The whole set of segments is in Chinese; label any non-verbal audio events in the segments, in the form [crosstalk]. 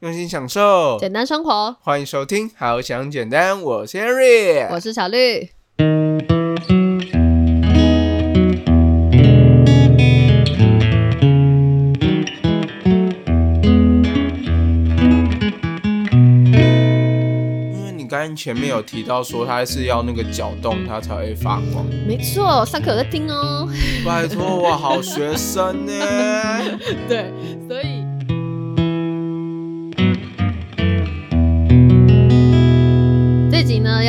用心享受，简单生活。欢迎收听《好想简单》，我是 Henry，我是小绿。因为你刚刚前面有提到说它是要那个搅动它才会发光，没错，上课有在听哦。拜托我好学生呢。[laughs] 对，所以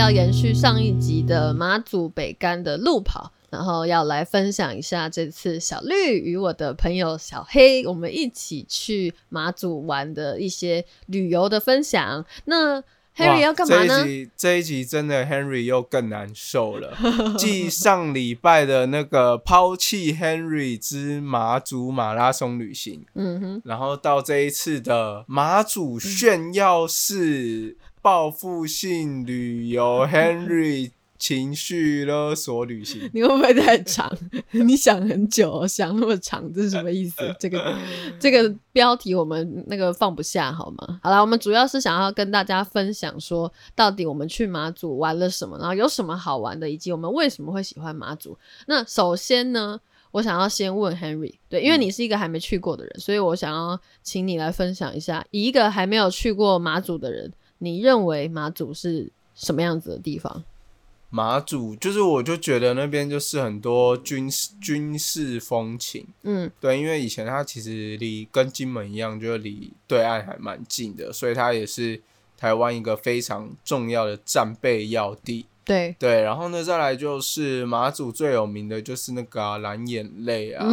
要延续上一集的马祖北干的路跑，然后要来分享一下这次小绿与我的朋友小黑，我们一起去马祖玩的一些旅游的分享。那 Henry 要干嘛呢这一？集这一集真的 Henry 又更难受了，继上礼拜的那个抛弃 Henry 之马祖马拉松旅行，嗯哼，然后到这一次的马祖炫耀式报复性旅游，[laughs] Henry 情绪勒索旅行。你会不会太长？[laughs] 你想很久哦，想那么长，这是什么意思？[laughs] 这个这个标题我们那个放不下好吗？好啦，我们主要是想要跟大家分享说，到底我们去马祖玩了什么，然后有什么好玩的，以及我们为什么会喜欢马祖。那首先呢，我想要先问 Henry，对，因为你是一个还没去过的人，所以我想要请你来分享一下，以一个还没有去过马祖的人，你认为马祖是什么样子的地方？马祖就是，我就觉得那边就是很多军事军事风情，嗯对，因为以前它其实离跟金门一样，就是离对岸还蛮近的，所以它也是台湾一个非常重要的战备要地。对，对，然后呢，再来就是马祖最有名的就是那个啊蓝眼泪啊，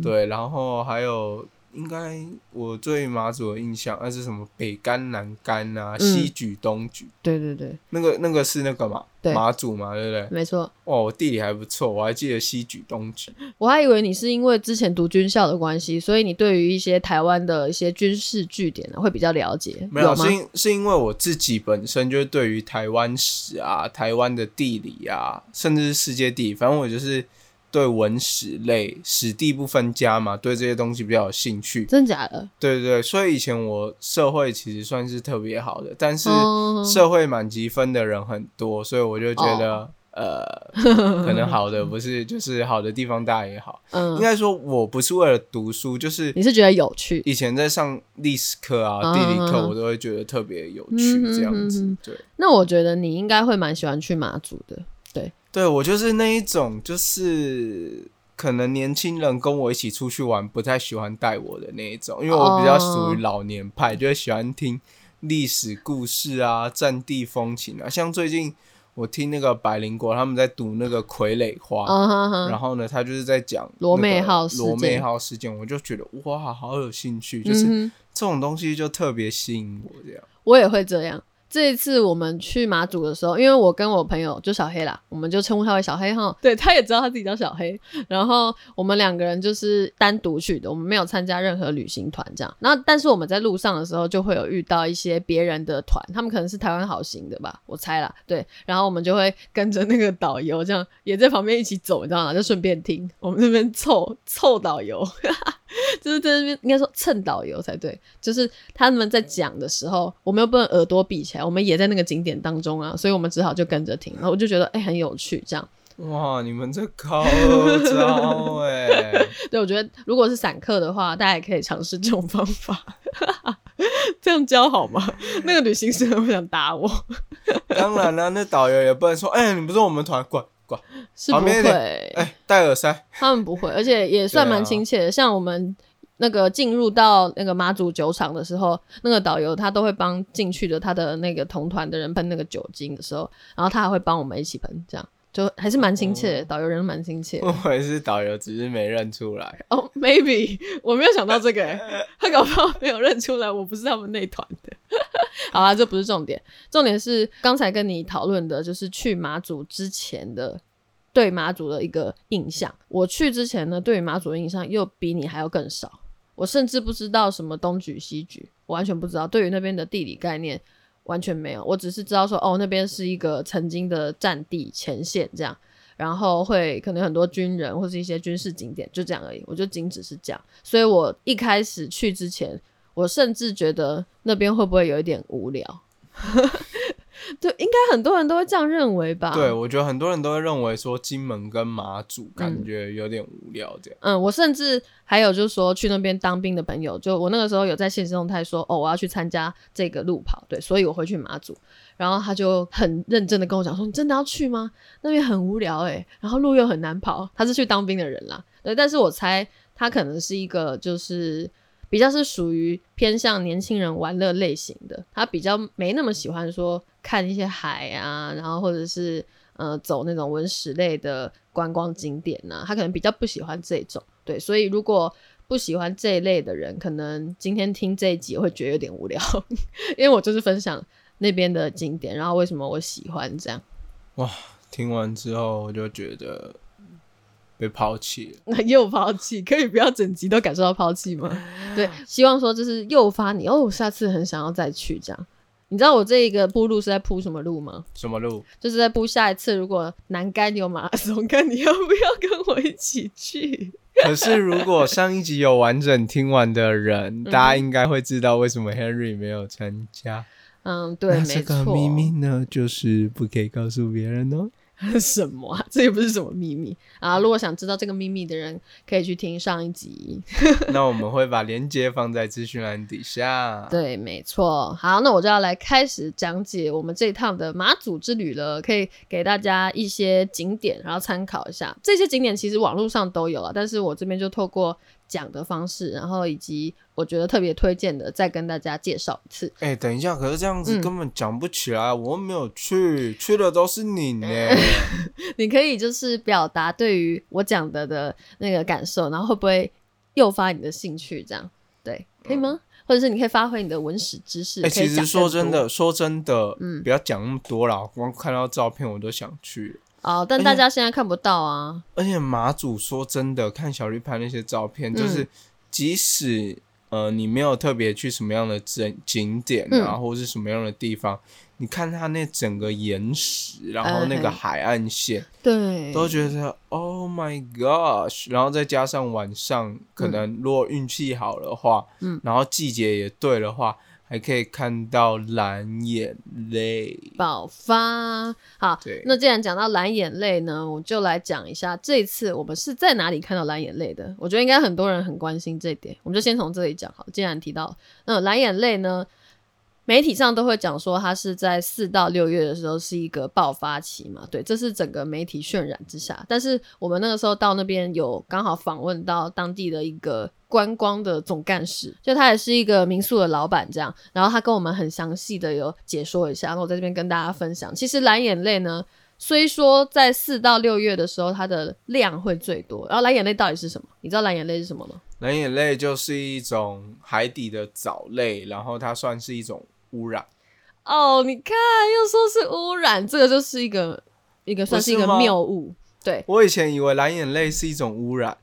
对，然后还有应该我对马祖的印象，那是什么北干南干啊，嗯西举东举，对对对，那个那个是那个嘛，对马祖嘛，对不对？没错。哦，我地理还不错，我还记得西举东举。我还以为你是因为之前读军校的关系，所以你对于一些台湾的一些军事据点呢会比较了解，没有，吗是？因是因为我自己本身就是对于台湾史啊、台湾的地理啊，甚至是世界地理，反正我就是对文史类史地不分家嘛，对这些东西比较有兴趣。真假的？对对对，所以以前我社会其实算是特别好的，但是哦社会满积分的人很多，所以我就觉得。呃，可能好的不是，就是好的地方大家也好。[laughs] 应嗯，该说，我不是为了读书，就是你是觉得有趣？以前在上历史课啊、嗯地理课，嗯我都会觉得特别有趣，这样子。对，那我觉得你应该会蛮喜欢去马祖的。对我就是那一种，就是可能年轻人跟我一起出去玩，不太喜欢带我的那一种，因为我比较属于老年派，就会喜欢听历史故事啊、战地风情啊。像最近我听那个百灵国他们在读那个傀儡花。然后呢，他就是在讲罗那个妹号罗妹号事件，我就觉得哇，好有兴趣，就是这种东西就特别吸引我这样。我也会这样。这一次我们去马祖的时候，因为我跟我朋友就小黑啦，我们就称呼他为小黑哈。对，他也知道他自己叫小黑。然后我们两个人就是单独去的，我们没有参加任何旅行团这样。然后，但是我们在路上的时候就会有遇到一些别人的团，他们可能是台湾好行的吧，我猜啦。对，然后我们就会跟着那个导游这样也在旁边一起走，你知道吗？就顺便听我们这边凑凑导游。[laughs] 就是在那边应该说蹭导游才对，就是他们在讲的时候，我们又不能耳朵闭起来，我们也在那个景点当中啊，所以我们只好就跟着听，然后我就觉得哎、很有趣，这样。哇，你们这高招 [laughs] 哎！对我觉得如果是散客的话，大家也可以尝试这种方法，这样教好吗？那个旅行社不想打我，当然了，那导游也不能说，哎、你不是我们团，滚滚，是不会，哎、戴耳塞，他们不会，而且也算蛮亲切的。像我们那个进入到那个马祖酒厂的时候，那个导游他都会帮进去的他的那个同团的人喷那个酒精的时候，然后他还会帮我们一起喷，这样就还是蛮亲切的。导游人蛮亲切的。[laughs] 我也是导游，只是没认出来。哦、m a y b e 我没有想到这个、欸，他搞不好没有认出来我不是他们那团的。[laughs] 好啦，这不是重点，重点是刚才跟你讨论的，就是去马祖之前的对马祖的一个印象。我去之前呢，对于马祖的印象又比你还要更少。我甚至不知道什么东举西举，我完全不知道。对于那边的地理概念完全没有，我只是知道说，哦，那边是一个曾经的战地前线这样。然后会可能很多军人或是一些军事景点，就这样而已。我就仅只是这样，所以我一开始去之前，我甚至觉得那边会不会有一点无聊？[laughs] 对，应该很多人都会这样认为吧？对，我觉得很多人都会认为说金门跟马祖感觉有点无聊这样。嗯，我甚至还有就是说去那边当兵的朋友，就我那个时候有在现实动态说，哦，我要去参加这个路跑，对，所以我会去马祖。然后他就很认真的跟我讲说，你真的要去吗？那边很无聊诶，然后路又很难跑。他是去当兵的人啦，对，但是我猜他可能是一个就是。比较是属于偏向年轻人玩乐类型的，他比较没那么喜欢说看一些海啊，然后或者是呃走那种文史类的观光景点呐，他可能比较不喜欢这种。对，所以如果不喜欢这一类的人，可能今天听这一集会觉得有点无聊，[laughs] 因为我就是分享那边的景点，然后为什么我喜欢这样。哇，听完之后我就觉得。被抛弃了，[laughs] 又抛弃，可以不要整集都感受到抛弃吗？对，希望说就是诱发你哦，下次很想要再去这样。你知道我这一个铺路是在铺什么路吗？什么路？就是在铺下一次如果南干有马拉松，[laughs] 看你要不要跟我一起去。可是如果上一集有完整听完的人，大家应该会知道为什么 Henry 没有参加。嗯，对，没错。这个秘密呢，就是不可以告诉别人哦。[laughs] 什么啊？[laughs] 这也不是什么秘密啊！如果想知道这个秘密的人，可以去听上一集。[laughs] 那我们会把链接放在资讯栏底下。对，没错。好，那我就要来开始讲解我们这一趟的马祖之旅了。可以给大家一些景点，然后参考一下。这些景点其实网络上都有了，但是我这边就透过。讲的方式，然后以及我觉得特别推荐的，再跟大家介绍一次。哎，等一下，可是这样子根本讲不起来，我没有去，去的都是你呢。[laughs] 你可以就是表达对于我讲的的那个感受，然后会不会诱发你的兴趣？这样对，可以吗？或者是你可以发挥你的文史知识。哎，其实说真的，说真的，嗯，不要讲那么多啦，光看到照片我都想去。哦，但大家现在看不到啊。而且马祖说真的，看小绿拍那些照片，就是即使呃你没有特别去什么样的景景点啊，或者是什么样的地方，你看它那整个岩石，然后那个海岸线，对，都觉得 Oh my gosh！然后再加上晚上，可能如果运气好的话，嗯，然后季节也对的话。还可以看到蓝眼泪爆发。好，那既然讲到蓝眼泪呢，我就来讲一下这次我们是在哪里看到蓝眼泪的。我觉得应该很多人很关心这点，我们就先从这里讲好。既然提到那蓝眼泪呢？媒体上都会讲说，它是在四到六月的时候是一个爆发期嘛？对，这是整个媒体渲染之下。但是我们那个时候到那边有刚好访问到当地的一个观光的总干事，就他也是一个民宿的老板这样。然后他跟我们很详细的有解说一下，然后我在这边跟大家分享。其实蓝眼泪呢，虽说在四到六月的时候它的量会最多，然后蓝眼泪到底是什么？你知道蓝眼泪是什么吗？蓝眼泪就是一种海底的藻类，然后它算是一种。污染哦，你看又说是污染，这个就是一个一个算是一个谬误。对我以前以为蓝眼泪是一种污染，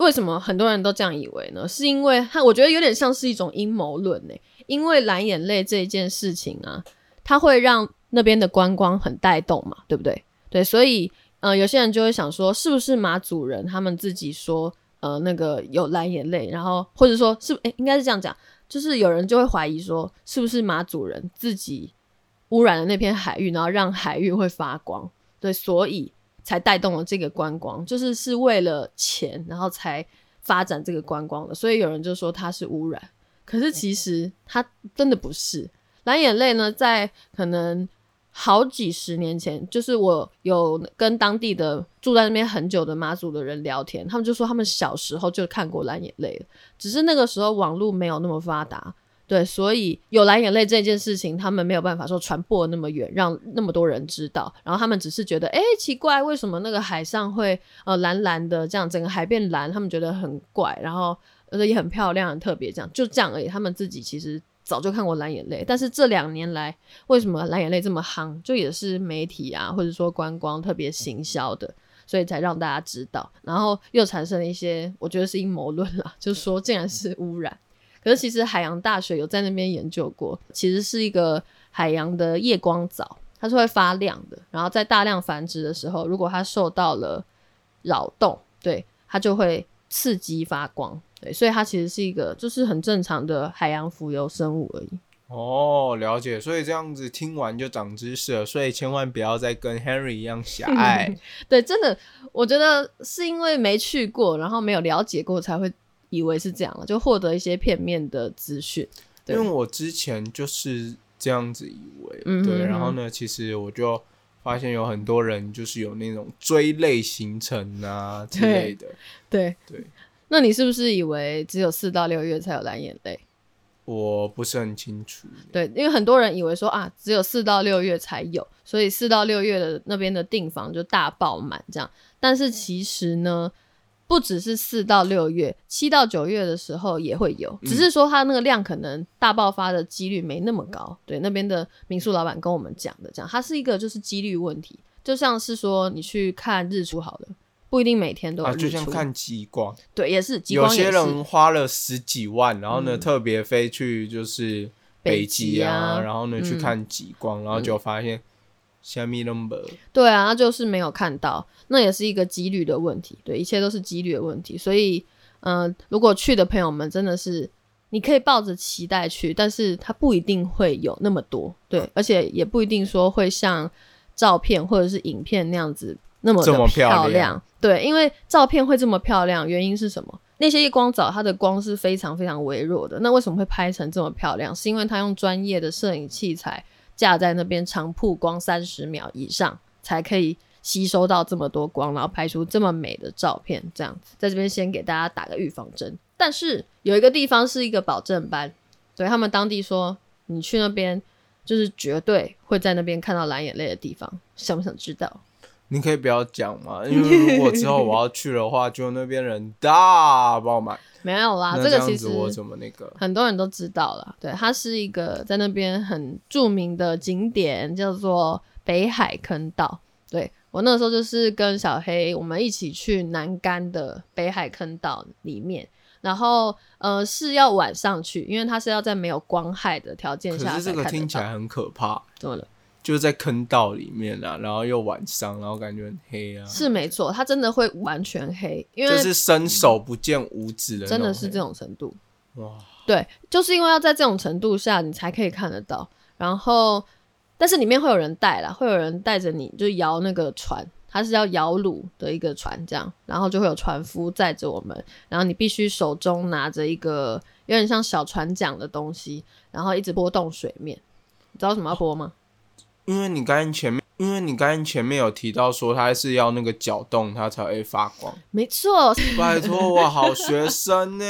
为什么很多人都这样以为呢？是因为它我觉得有点像是一种阴谋论呢。因为蓝眼泪这一件事情啊，它会让那边的观光很带动嘛，对不对？对，所以呃，有些人就会想说，是不是马主人他们自己说呃那个有蓝眼泪，然后或者说是哎应该是这样讲。就是有人就会怀疑说，是不是马祖人自己污染了那片海域，然后让海域会发光，对，所以才带动了这个观光，就是是为了钱，然后才发展这个观光的。所以有人就说它是污染，可是其实它真的不是。蓝眼泪呢，在可能。好几十年前，就是我有跟当地的住在那边很久的马祖的人聊天，他们就说他们小时候就看过蓝眼泪只是那个时候网络没有那么发达，对，所以有蓝眼泪这件事情，他们没有办法说传播那么远，让那么多人知道。然后他们只是觉得，哎，奇怪，为什么那个海上会呃蓝蓝的，这样整个海变蓝，他们觉得很怪，然后呃也很漂亮，很特别，这样就这样而已。他们自己其实。早就看过蓝眼泪，但是这两年来，为什么蓝眼泪这么夯？就也是媒体啊，或者说观光特别行销的，所以才让大家知道。然后又产生了一些，我觉得是阴谋论了，就是说竟然是污染。[laughs] 可是其实海洋大学有在那边研究过，其实是一个海洋的夜光藻，它是会发亮的。然后在大量繁殖的时候，如果它受到了扰动，对它就会刺激发光。对，所以它其实是一个就是很正常的海洋浮游生物而已。哦，了解。所以这样子听完就长知识了，所以千万不要再跟 Henry 一样狭隘。[laughs] 对，真的，我觉得是因为没去过，然后没有了解过，才会以为是这样，就获得一些片面的资讯。因为我之前就是这样子以为，嗯对。哼然后呢，其实我就发现有很多人就是有那种追类行程啊之类的。对对，那你是不是以为只有四到六月才有蓝眼泪？我不是很清楚。对，因为很多人以为说啊，只有四到六月才有，所以四到六月的那边的订房就大爆满这样。但是其实呢，不只是四到六月，七到九月的时候也会有，只是说它那个量可能大爆发的几率没那么高。对，那边的民宿老板跟我们讲的，这样它是一个就是几率问题，就像是说你去看日出好了。不一定每天都就像看极光，对，也是极有光也是，些人花了十几万，然后呢、嗯。特别飞去就是北极极啊然后呢、去嗯。看极光，然后就发现虾米 number，对啊，那就是没有看到，那也是一个几率的问题。对，一切都是几率的问题。所以，嗯、如果去的朋友们真的是，你可以抱着期待去，但是它不一定会有那么多，对，而且也不一定说会像照片或者是影片那样子那么漂亮亮。对，因为照片会这么漂亮，原因是什么？那些夜光藻它的光是非常非常微弱的，那为什么会拍成这么漂亮？是因为它用专业的摄影器材架在那边，长曝光三十秒以上，才可以吸收到这么多光，然后拍出这么美的照片。这样子，在这边先给大家打个预防针。但是有一个地方是一个保证班，对他们当地说，你去那边就是绝对会在那边看到蓝眼泪的地方，想不想知道？你可以不要讲嘛，因为如果之后我要去的话，就那边人大爆满，[laughs] 没有啦，这个其实我怎么那个？很多人都知道了，对，它是一个在那边很著名的景点，叫做北海坑道。对我那个时候就是跟小黑我们一起去南干的北海坑道里面，然后呃是要晚上去，因为它是要在没有光害的条件下可是这个听起来很可怕，怎么了？就是在坑道里面啊，然后又晚上，然后感觉很黑啊，是没错，它真的会完全黑，因为就是伸手不见五指的真的是这种程度。哇，对，就是因为要在这种程度下，你才可以看得到。然后，但是里面会有人带啦，会有人带着你，就摇那个船，它是要摇橹的一个船，这样，然后就会有船夫载着我们，然后你必须手中拿着一个有点像小船桨的东西，然后一直波动水面。你知道什么要拨吗？因为你刚才前面，因为你刚才前面有提到说它是要那个搅动它才会发光，没错，拜托我好学生呢，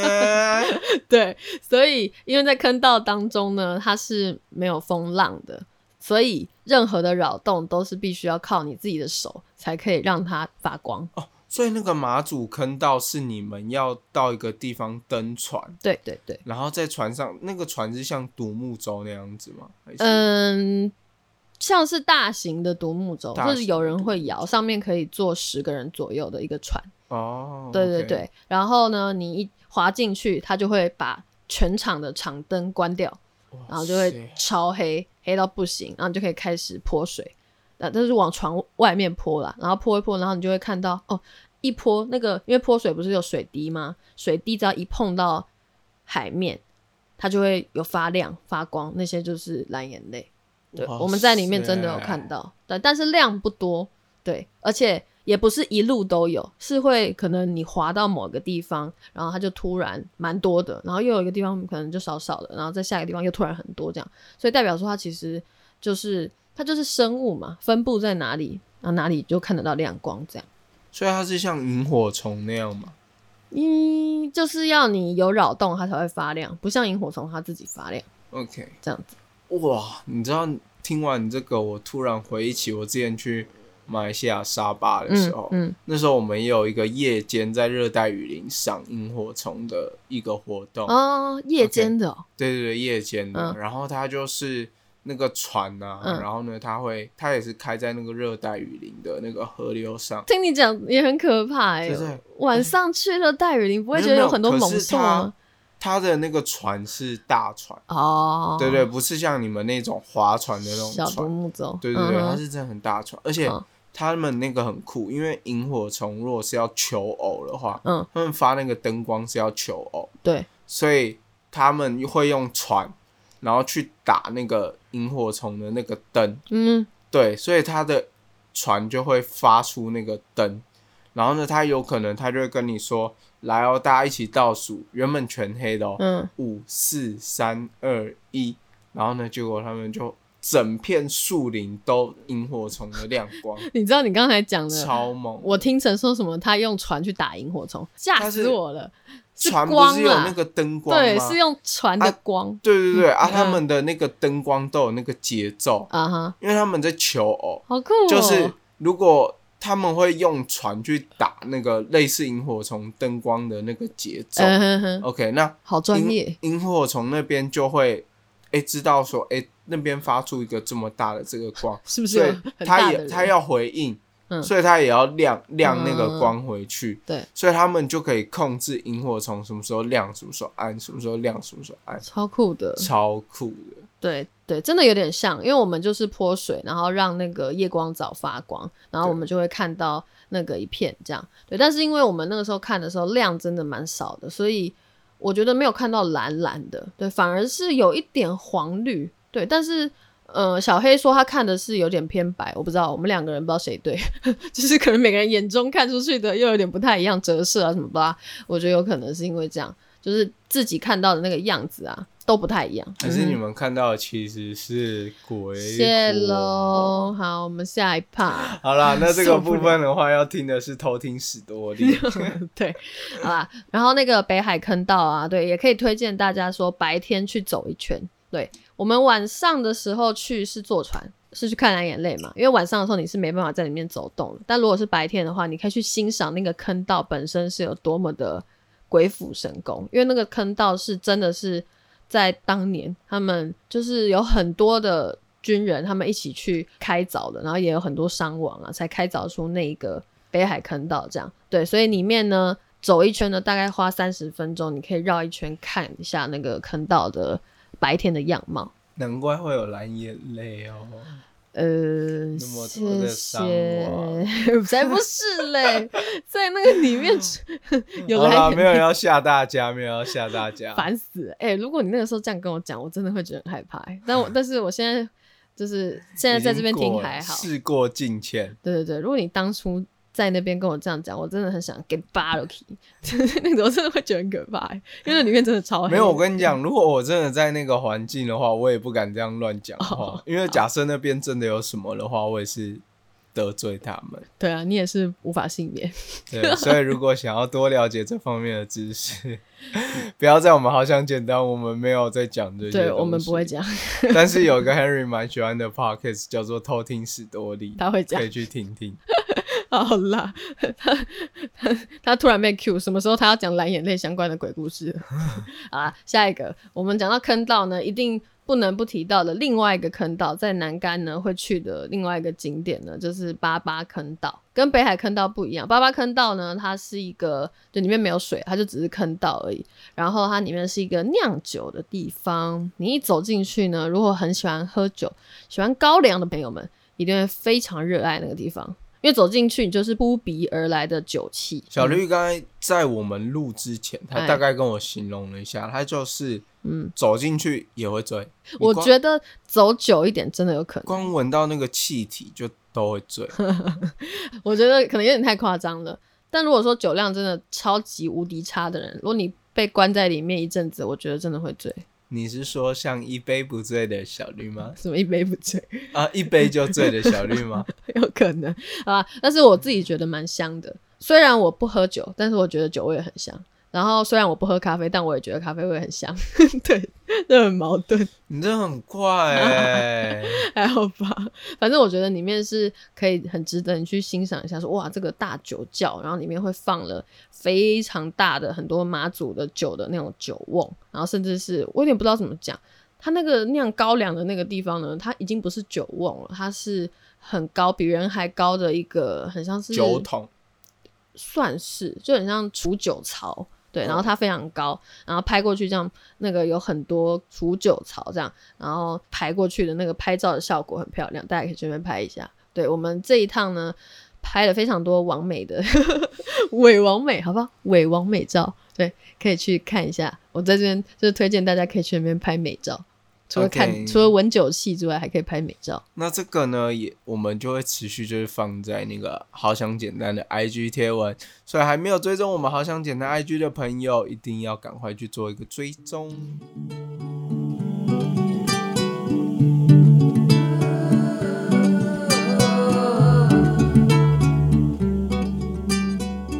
[laughs] 对，所以因为在坑道当中呢，它是没有风浪的，所以任何的扰动都是必须要靠你自己的手才可以让它发光。哦所以那个马祖坑道是你们要到一个地方登船，对对对，然后在船上，那个船是像独木舟那样子吗？嗯，像是大型的独木舟，就是有人会摇，上面可以坐十个人左右的一个船。哦，对对对，然后呢，你一滑进去，它就会把全场的场灯关掉，然后就会超黑，黑到不行，然后你就可以开始泼水，那但是往船外面泼啦，然后泼一泼，然后你就会看到哦，一泼那个，因为泼水不是有水滴吗？水滴只要一碰到海面，它就会有发亮发光，那些就是蓝眼泪。对，我们在里面真的有看到，对，但是量不多，对，而且也不是一路都有，是会可能你滑到某个地方，然后它就突然蛮多的，然后又有一个地方可能就少少的，然后在下一个地方又突然很多这样，所以代表说它其实就是它就是生物嘛，分布在哪里，然后哪里就看得到亮光这样。所以它是像萤火虫那样嘛？嗯，就是要你有扰动它才会发亮，不像萤火虫它自己发亮 OK，这样子。哇，你知道听完你这个，我突然回忆起我之前去马来西亚沙巴的时候，嗯那时候我们也有一个夜间在热带雨林赏萤火虫的一个活动。嗯，哦，夜间的、哦对对对，夜间的。嗯然后它就是那个船啊，嗯然后呢，它会它也是开在那个热带雨林的那个河流上。听你讲也很可怕哎、就是晚上去了带雨林，不会觉得有有很多猛兽吗？它的那个船是大船，哦，对对，不是像你们那种划船的那种小独船。木舟，对对对，嗯它是真的很大船，而且嗯。他们那个很酷，因为萤火虫如果是要求偶的话，嗯，他们发那个灯光是要求偶，对，所以他们会用船，然后去打那个萤火虫的那个灯，嗯，对，所以他的船就会发出那个灯，然后呢，他有可能他就会跟你说，来哦，大家一起倒数，原本全黑的哦，嗯，五四三二一，然后呢，结果他们就整片树林都萤火虫的亮光，[laughs] 你知道你刚才讲的，超猛。我听成说什么他用船去打萤火虫，吓死我了。是船不是有那个灯光吗？对，是用船的光对对对啊，嗯他们的那个灯光都有那个节奏，啊哈，因为他们在求偶，好酷哦。就是如果他们会用船去打那个类似萤火虫灯光的那个节奏。嗯哼哼，OK，那好专业。萤萤火虫那边就会哎知道说哎那边发出一个这么大的这个光，[laughs] 是不是所以他？也他要回应，嗯所以他也要亮亮那个光回去。对，所以他们就可以控制萤火虫什么时候亮，什么时候暗，什么时候亮，什么时候暗，超酷的。超酷的。对对，真的有点像，因为我们就是泼水，然后让那个夜光藻发光，然后我们就会看到那个一片这样。对，但是因为我们那个时候看的时候量真的蛮少的，所以我觉得没有看到蓝蓝的，对，反而是有一点黄绿。对，但是呃，小黑说他看的是有点偏白，我不知道，我们两个人不知道谁对，[laughs] 就是可能每个人眼中看出去的又有点不太一样，折射啊什么吧。我觉得有可能是因为这样，就是自己看到的那个样子啊都不太一样。还是嗯你们看到的其实是鬼？谢。喽，好，我们下一趴。好啦，那这个部分的话，要听的是偷听史多利。[laughs] 对，好啦，然后那个北海坑道啊，对，也可以推荐大家说白天去走一圈。对我们晚上的时候去是坐船，是去看蓝眼泪嘛，因为晚上的时候你是没办法在里面走动的。但如果是白天的话，你可以去欣赏那个坑道本身是有多么的鬼斧神工，因为那个坑道是真的是在当年他们就是有很多的军人他们一起去开凿的，然后也有很多伤亡啊，才开凿出那一个北海坑道这样。对，所以里面呢走一圈呢大概花三十分钟，你可以绕一圈看一下那个坑道的白天的样貌。难怪会有蓝眼泪哦。呃，谢谢，[laughs] 才不是嘞，在那个里面 [laughs] 有来没有要吓大家，没有要吓大家。[laughs] 烦死了！哎、如果你那个时候这样跟我讲，我真的会觉得很害怕、欸。但我但是我现在就是现在在这边听还好，事过境迁。对对对。如果你当初在那边跟我这样讲，我真的很想给扒了 key，那种我真的会觉得很可怕、欸，因为那里面真的超黑。没有，我跟你讲，如果我真的在那个环境的话，我也不敢这样乱讲话，哦因为假设那边真的有什么的话，我也是得罪他们。对啊，你也是无法幸免。对，所以如果想要多了解这方面的知识，[laughs] 不要在我们好想简单，我们没有在讲这些。对我们不会。讲，但是有个 Henry 蛮喜欢的 podcast 叫做偷听史多利，他会讲可以去听听。[laughs] 好啦，他他他突然被 Q，什么时候他要讲蓝眼泪相关的鬼故事 [laughs] 啊？下一个我们讲到坑道呢，一定不能不提到的另外一个坑道，在南竿呢会去的另外一个景点呢，就是八八坑道，跟北海坑道不一样。八八坑道呢，它是一个就里面没有水，它就只是坑道而已。然后它里面是一个酿酒的地方，你一走进去呢，如果很喜欢喝酒、喜欢高粱的朋友们，一定会非常热爱那个地方。因为走进去，你就是扑鼻而来的酒气。小绿刚才在我们录之前，他哎大概跟我形容了一下，他就是嗯，走进去也会醉。我觉得走久一点真的有可能。光闻到那个气体就都会醉。[laughs] 我觉得可能有点太夸张了。但如果说酒量真的超级无敌差的人，如果你被关在里面一阵子，我觉得真的会醉。你是说像一杯不醉的小绿吗？[laughs] 什么一杯不醉，啊，一杯就醉的小绿吗？[laughs] 有可能啊。但是我自己觉得蛮香的，虽然我不喝酒，但是我觉得酒味很香。然后虽然我不喝咖啡，但我也觉得咖啡味很香。[laughs] 对，这很矛盾。你这很快哎、[laughs] 还好吧，反正我觉得里面是可以很值得你去欣赏一下说哇，这个大酒窖，然后里面会放了非常大的很多马祖的酒的那种酒瓮，然后甚至是我有点不知道怎么讲，它那个酿高粱的那个地方呢，它已经不是酒瓮了，它是很高，比人还高的一个，很像是酒桶算是就很像储酒槽，对，然后它非常高，然后拍过去这样，那个有很多储酒槽这样，然后排过去的那个拍照的效果很漂亮，大家可以这边拍一下。对我们这一趟呢，拍了非常多完美的 [laughs] 伪完美，好不好？伪完美照，对，可以去看一下。我在这边就是推荐大家可以去那边拍美照，除了看除了闻酒气之外，还可以拍美照。那这个呢，也我们就会持续就是放在那个好想简单的 IG 贴文，所以还没有追踪我们好想简单 IG 的朋友，一定要赶快去做一个追踪。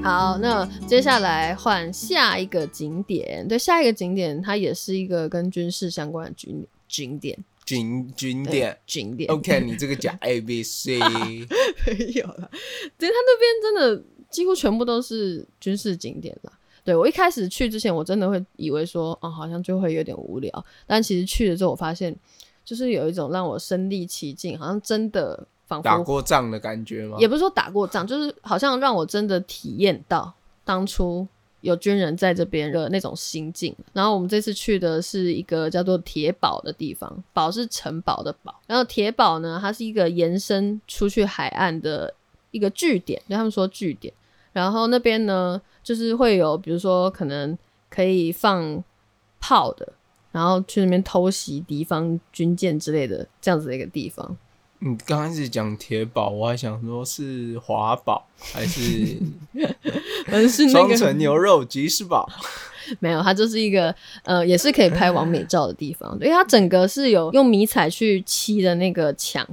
好，那接下来换下一个景点。对，下一个景点它也是一个跟军事相关的景景点。景景点景点。，OK，你这个讲 [laughs] A B C，[laughs] 没有了。其实他那边真的几乎全部都是军事景点啦。对我一开始去之前，我真的会以为说，哦，好像就会有点无聊。但其实去了之后，我发现就是有一种让我身临其境，好像真的仿佛打过仗的感觉吗？也不是说打过仗，就是好像让我真的体验到当初有军人在这边的那种心境。然后我们这次去的是一个叫做铁堡的地方，堡是城堡的堡，然后铁堡呢，它是一个延伸出去海岸的一个据点，就他们说据点。然后那边呢，就是会有比如说可能可以放炮的。然后去那边偷袭敌方军舰之类的，这样子的一个地方。你刚开始讲铁堡，我还想说是华堡还是 [laughs] 反正是那个双层牛肉吉士堡？[laughs] 没有，它就是一个呃，也是可以拍完美照的地方，因为它整个是有用迷彩去漆的那个墙，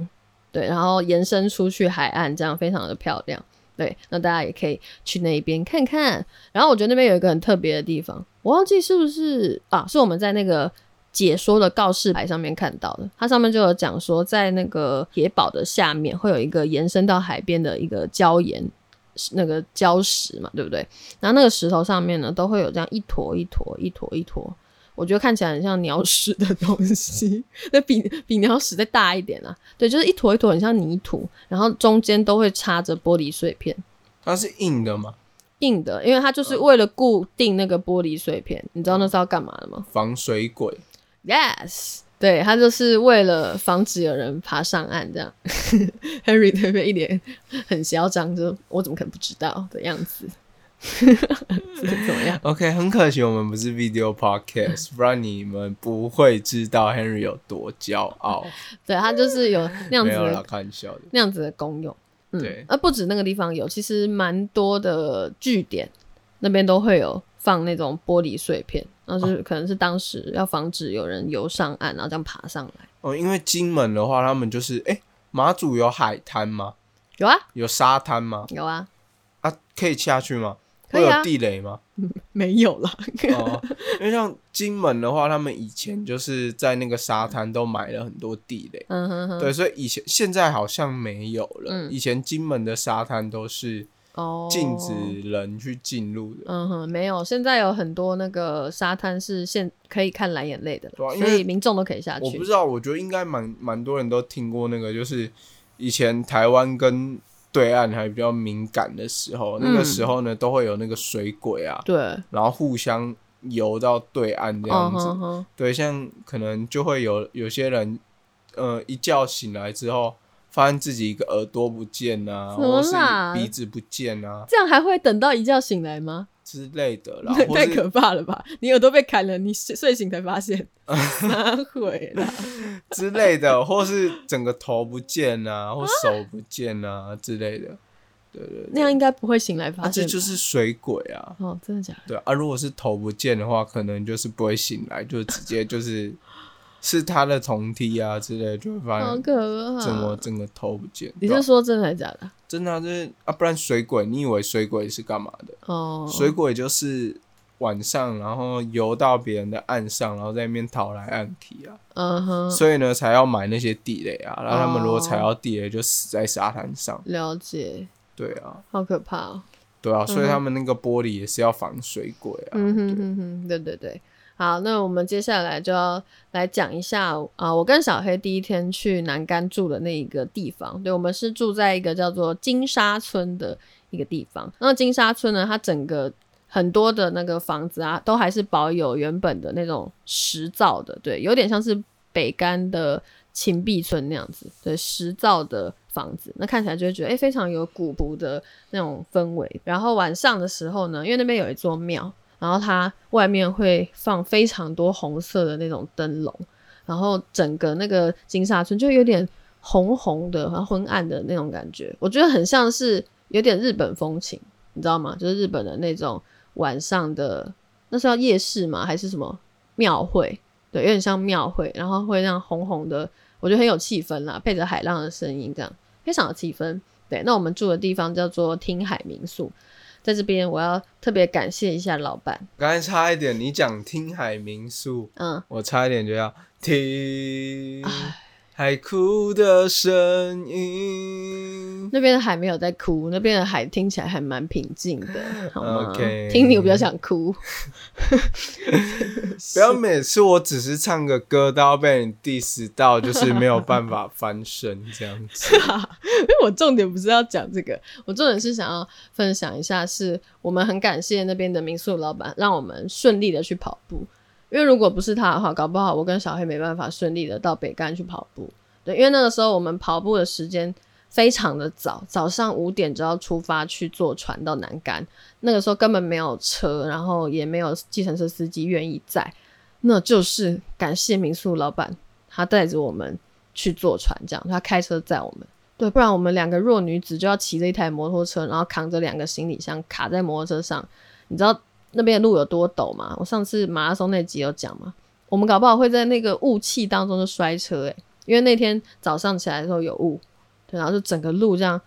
对，然后延伸出去海岸，这样非常的漂亮。对，那大家也可以去那边看看。然后我觉得那边有一个很特别的地方，我忘记是不是啊，是我们在那个解说的告示牌上面看到的，它上面就有讲说，在那个铁堡的下面会有一个延伸到海边的一个礁岩。那个礁石嘛，对不对？然后那个石头上面呢，都会有这样一坨一坨、一坨一坨，我觉得看起来很像鸟屎的东西，[laughs] 那比比鸟屎再大一点啊。对，就是一坨一坨，很像泥土，然后中间都会插着玻璃碎片，它是硬的吗？硬的，因为它就是为了固定那个玻璃碎片。你知道那是要干嘛的吗防水鬼。？Yes，对，他就是为了防止有人爬上岸这样。[laughs] Henry 那边一脸很嚣张，就我怎么可能不知道的样子，[laughs] 是怎么样？OK，很可惜我们不是 video podcast，不然你们不会知道 Henry 有多骄傲。[laughs] 对，他就是有那样子的开玩笑的。那样子的功用。嗯对，而不止那个地方有，其实蛮多的据点那边都会有放那种玻璃碎片，然后就是可能是当时要防止有人游上岸，然后这样爬上来。哦，因为金门的话，他们就是哎，马祖有海滩吗？有啊，有沙滩吗？有啊，啊，可以下去吗？可以啊会有地雷吗？[laughs] 没有啦。哦，因为像金门的话，他们以前就是在那个沙滩都埋了很多地雷，嗯哼哼，对，所以以前现在好像没有了。嗯以前金门的沙滩都是哦，禁止人去进入的。嗯哼，没有。现在有很多那个沙滩是现可以看蓝眼泪的了，对啊因为所以民众都可以下去。我不知道，我觉得应该蛮蛮多人都听过那个，就是以前台湾跟对岸还比较敏感的时候，那个嗯时候呢都会有那个水鬼啊，对，然后互相游到对岸这嗯样子。哼哼，对，像可能就会有有些人，呃，一觉醒来之后，发现自己一个耳朵不见啊，或是鼻子不见啊这样还会等到一觉醒来吗？之类的啦，或是太可怕了吧！你耳朵被砍了，你睡睡醒才发现，[laughs] 哪会啦？之类的，或是整个头不见啊，或手不见啊之类的。对对对，那样应该不会醒来发啊，这。就是水鬼啊。哦，真的假的？对啊，如果是头不见的话，可能就是不会醒来，就直接就是是他的同梯啊之类，就会发好现可怕！整个整个头不见。你是说真的还是假的？真的啊，就是啊，不然水鬼，你以为水鬼是干嘛的？哦，水鬼就是晚上然后游到别人的岸上，然后在那边讨来岸去啊，嗯哼，所以呢才要买那些地雷啊，然后他们如果哦踩到地雷就死在沙滩上。了解，对啊，好可怕哦。对啊，所以他们那个玻璃也是要防水鬼啊。嗯哼哼哼，对对对。好，那我们接下来就要来讲一下啊、我跟小黑第一天去南竿住的那一个地方。对，我们是住在一个叫做金沙村的一个地方。那金沙村呢，它整个很多的那个房子啊，都还是保有原本的那种石造的，对，有点像是北干的秦壁村那样子，对，石造的房子，那看起来就会觉得哎、诶非常有古朴的那种氛围。然后晚上的时候呢，因为那边有一座庙，然后它外面会放非常多红色的那种灯笼，然后整个那个金沙村就有点红红的、很昏暗的那种感觉，我觉得很像是有点日本风情，你知道吗？就是日本的那种晚上的，那是要夜市吗？还是什么庙会？对，有点像庙会，然后会让红红的，我觉得很有气氛啦，配着海浪的声音，这样非常有气氛。对，那我们住的地方叫做听海民宿，在这边我要特别感谢一下老板，刚才差一点，你讲听海民宿，嗯，我差一点就要听海哭的声音。那边的海没有在哭，那边的海听起来还蛮平静的，[laughs] 好吗 OK 听你我比较想哭，[laughs] 不要每次我只是唱个歌都要被你 diss 到，就是没有办法翻身这样子。[laughs] 因为我重点不是要讲这个，我重点是想要分享一下，是我们很感谢那边的民宿老板，让我们顺利的去跑步。因为如果不是他的话，搞不好我跟小黑没办法顺利的到北干去跑步。对，因为那个时候我们跑步的时间非常的早，早上五点就要出发去坐船到南干。那个时候根本没有车，然后也没有计程车司机愿意载，那就是感谢民宿老板，他带着我们去坐船，这样他开车载我们。对，不然我们两个弱女子就要骑着一台摩托车，然后扛着两个行李箱卡在摩托车上。你知道那边的路有多陡吗？我上次马拉松那集有讲嘛，我们搞不好会在那个雾气当中就摔车诶、因为那天早上起来的时候有雾，对，然后就整个路这样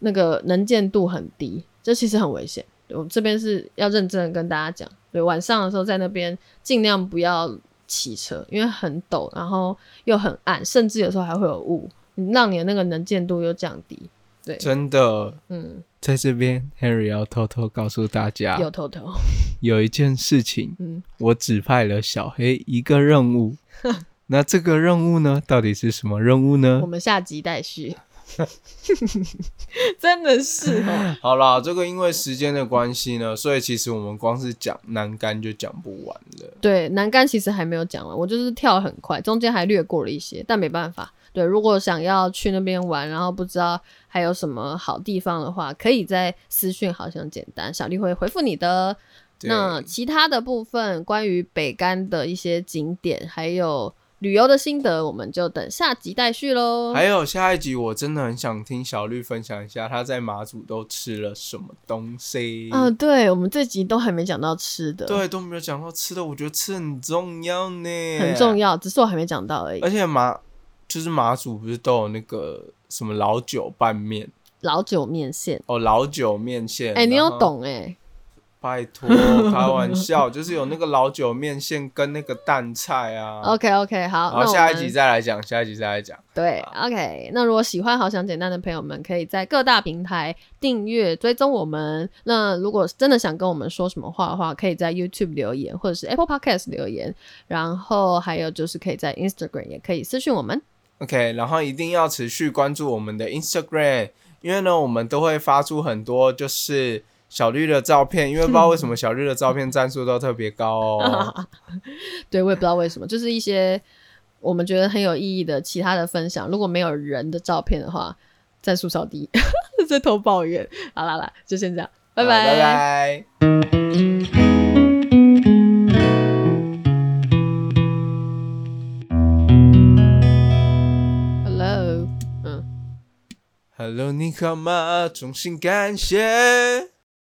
那个能见度很低，这其实很危险。我这边是要认真的跟大家讲，对，晚上的时候在那边尽量不要骑车，因为很陡，然后又很暗，甚至有时候还会有雾，让你的那个能见度又降低。对，真的，嗯，在这边，Harry 要偷偷告诉大家，有偷偷，有一件事情，嗯，我指派了小黑一个任务。[laughs] 那这个任务呢，到底是什么任务呢我呢？们下集待续。[laughs] 真的是哦，[laughs] 好啦，这个因为时间的关系呢，所以其实我们光是讲南干就讲不完了。对，南干其实还没有讲完，我就是跳得很快，中间还略过了一些，但没办法。对，如果想要去那边玩，然后不知道还有什么好地方的话，可以在私讯，好像简单，小丽会回复你的。那其他的部分，关于北干的一些景点，还有旅游的心得，我们就等下集待续喽。还有下一集，我真的很想听小绿分享一下他在马祖都吃了什么东西。嗯、对，我们这集都还没讲到吃的，，对，都没有讲到吃的，我觉得吃很重要呢，很重。要，只是我还没讲到而已。而且马就是马祖不是都有那个什么老酒拌面老酒面线，哦，老酒面线。哎、你有？懂哎、拜托，开玩笑，[laughs] 就是有那个老酒面线跟那个蛋菜啊。OK OK，好，好，下一集再来讲，下一集再来讲。对，OK。那如果喜欢好想简单的朋友们，可以在各大平台订阅追踪我们。那如果真的想跟我们说什么话的话，可以在 YouTube 留言，或者是 Apple Podcast 留言。然后还有就是可以在 Instagram 也可以私讯我们。OK，然后一定要持续关注我们的 Instagram，因为呢，我们都会发出很多就是小绿的照片，因为不知道为什么小绿的照片赞数都特别高哦。[laughs] 对，我也不知道为什么，就是一些我们觉得很有意义的其他的分享。如果没有人的照片的话，赞数超低，[laughs] 在偷抱怨。好啦啦，就先这样，拜拜拜拜。Hello，嗯。Hello，你好吗？衷心感谢。